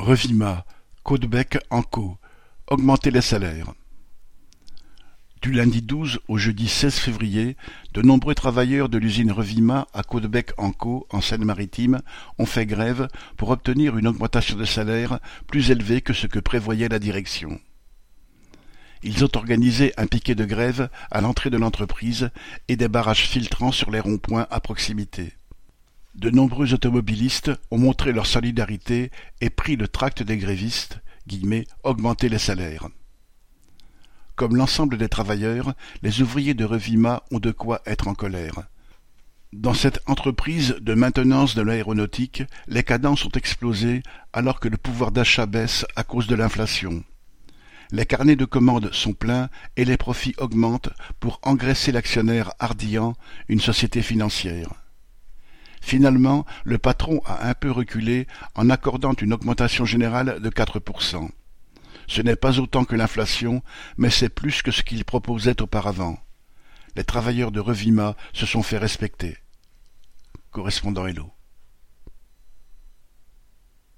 Revima, Caudebec Co, augmenter les salaires. Du lundi 12 au jeudi 16 février, de nombreux travailleurs de l'usine Revima à Caudebec-en-Caux, en Seine-Maritime, ont fait grève pour obtenir une augmentation de salaire plus élevée que ce que prévoyait la direction. Ils ont organisé un piquet de grève à l'entrée de l'entreprise et des barrages filtrants sur les ronds-points à proximité. De nombreux automobilistes ont montré leur solidarité et pris le tract des grévistes, guillemets, augmenter les salaires. Comme l'ensemble des travailleurs, les ouvriers de Revima ont de quoi être en colère. Dans cette entreprise de maintenance de l'aéronautique, les cadences ont explosé alors que le pouvoir d'achat baisse à cause de l'inflation. Les carnets de commandes sont pleins et les profits augmentent pour engraisser l'actionnaire Ardillan, une société financière. Finalement, le patron a un peu reculé en accordant une augmentation générale de 4%. Ce n'est pas autant que l'inflation, mais c'est plus que ce qu'il proposait auparavant. Les travailleurs de Revima se sont fait respecter. Correspondant Hello.